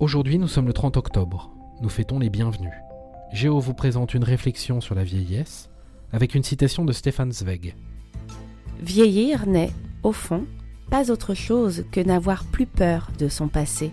Aujourd'hui, nous sommes le 30 octobre. Nous fêtons les bienvenus. Géo vous présente une réflexion sur la vieillesse avec une citation de Stéphane Zweig. Vieillir n'est, au fond, pas autre chose que n'avoir plus peur de son passé.